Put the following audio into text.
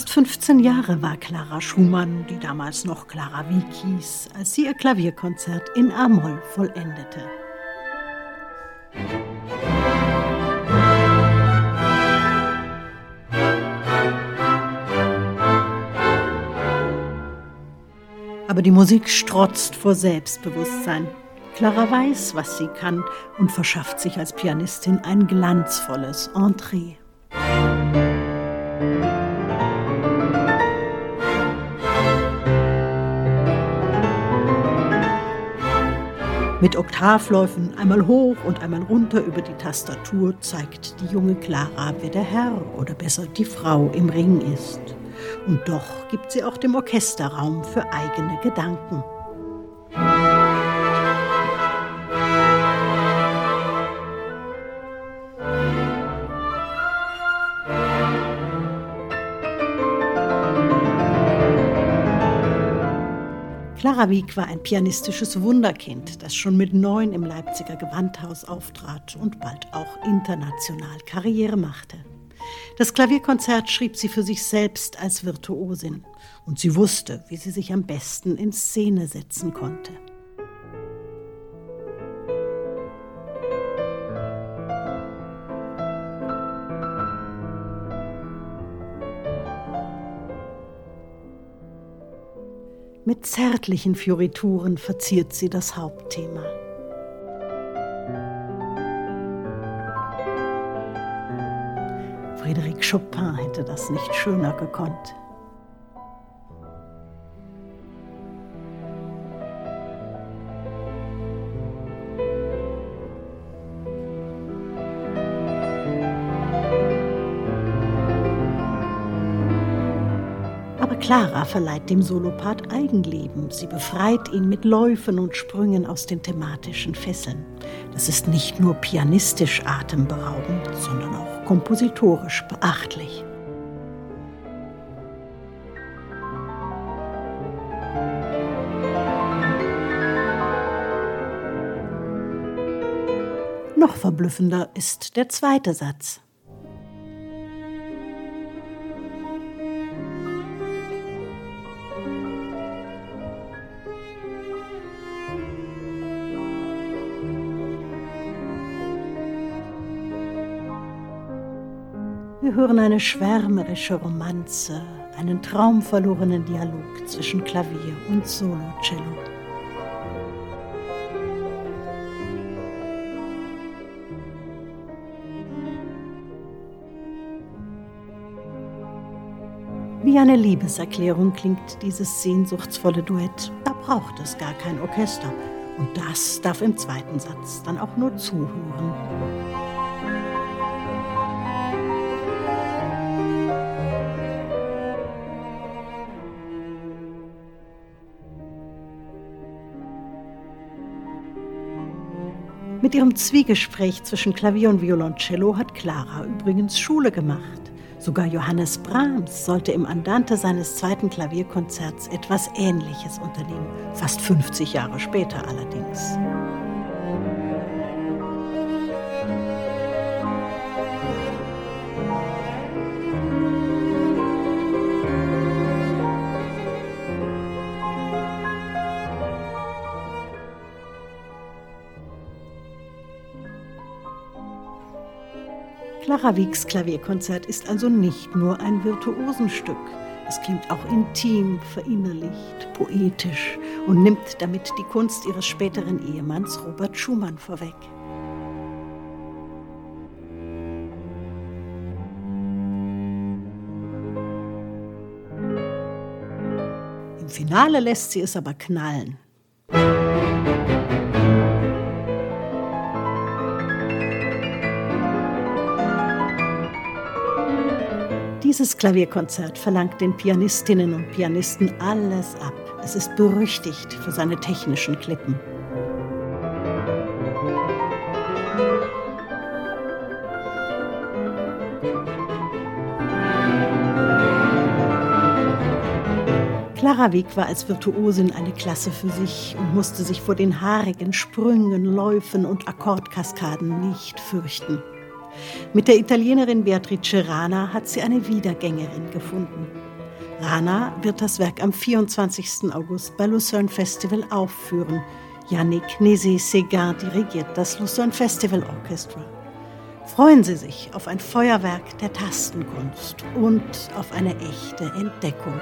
Erst 15 Jahre war Clara Schumann, die damals noch Clara Wieck hieß, als sie ihr Klavierkonzert in A-Moll vollendete. Aber die Musik strotzt vor Selbstbewusstsein. Clara weiß, was sie kann und verschafft sich als Pianistin ein glanzvolles Entree. Mit Oktavläufen einmal hoch und einmal runter über die Tastatur zeigt die junge Clara, wer der Herr oder besser die Frau im Ring ist. Und doch gibt sie auch dem Orchester Raum für eigene Gedanken. Clara Wieck war ein pianistisches Wunderkind, das schon mit neun im Leipziger Gewandhaus auftrat und bald auch international Karriere machte. Das Klavierkonzert schrieb sie für sich selbst als Virtuosin und sie wusste, wie sie sich am besten in Szene setzen konnte. Mit zärtlichen Fiorituren verziert sie das Hauptthema. Frédéric Chopin hätte das nicht schöner gekonnt. Clara verleiht dem Solopart Eigenleben. Sie befreit ihn mit Läufen und Sprüngen aus den thematischen Fesseln. Das ist nicht nur pianistisch atemberaubend, sondern auch kompositorisch beachtlich. Noch verblüffender ist der zweite Satz. Wir hören eine schwärmerische Romanze, einen traumverlorenen Dialog zwischen Klavier und Solo-Cello. Wie eine Liebeserklärung klingt dieses sehnsuchtsvolle Duett. Da braucht es gar kein Orchester. Und das darf im zweiten Satz dann auch nur zuhören. Mit ihrem Zwiegespräch zwischen Klavier und Violoncello hat Clara übrigens Schule gemacht. Sogar Johannes Brahms sollte im Andante seines zweiten Klavierkonzerts etwas Ähnliches unternehmen, fast 50 Jahre später allerdings. Clara Wiegs Klavierkonzert ist also nicht nur ein Virtuosenstück. Es klingt auch intim, verinnerlicht, poetisch und nimmt damit die Kunst ihres späteren Ehemanns Robert Schumann vorweg. Im Finale lässt sie es aber knallen. Dieses Klavierkonzert verlangt den Pianistinnen und Pianisten alles ab. Es ist berüchtigt für seine technischen Klippen. Clara Wieck war als Virtuosin eine Klasse für sich und musste sich vor den haarigen Sprüngen, Läufen und Akkordkaskaden nicht fürchten. Mit der Italienerin Beatrice Rana hat sie eine Wiedergängerin gefunden. Rana wird das Werk am 24. August bei Lucerne Festival aufführen. Yannick Nézé-Séguin dirigiert das Lucerne Festival Orchestra. Freuen Sie sich auf ein Feuerwerk der Tastenkunst und auf eine echte Entdeckung.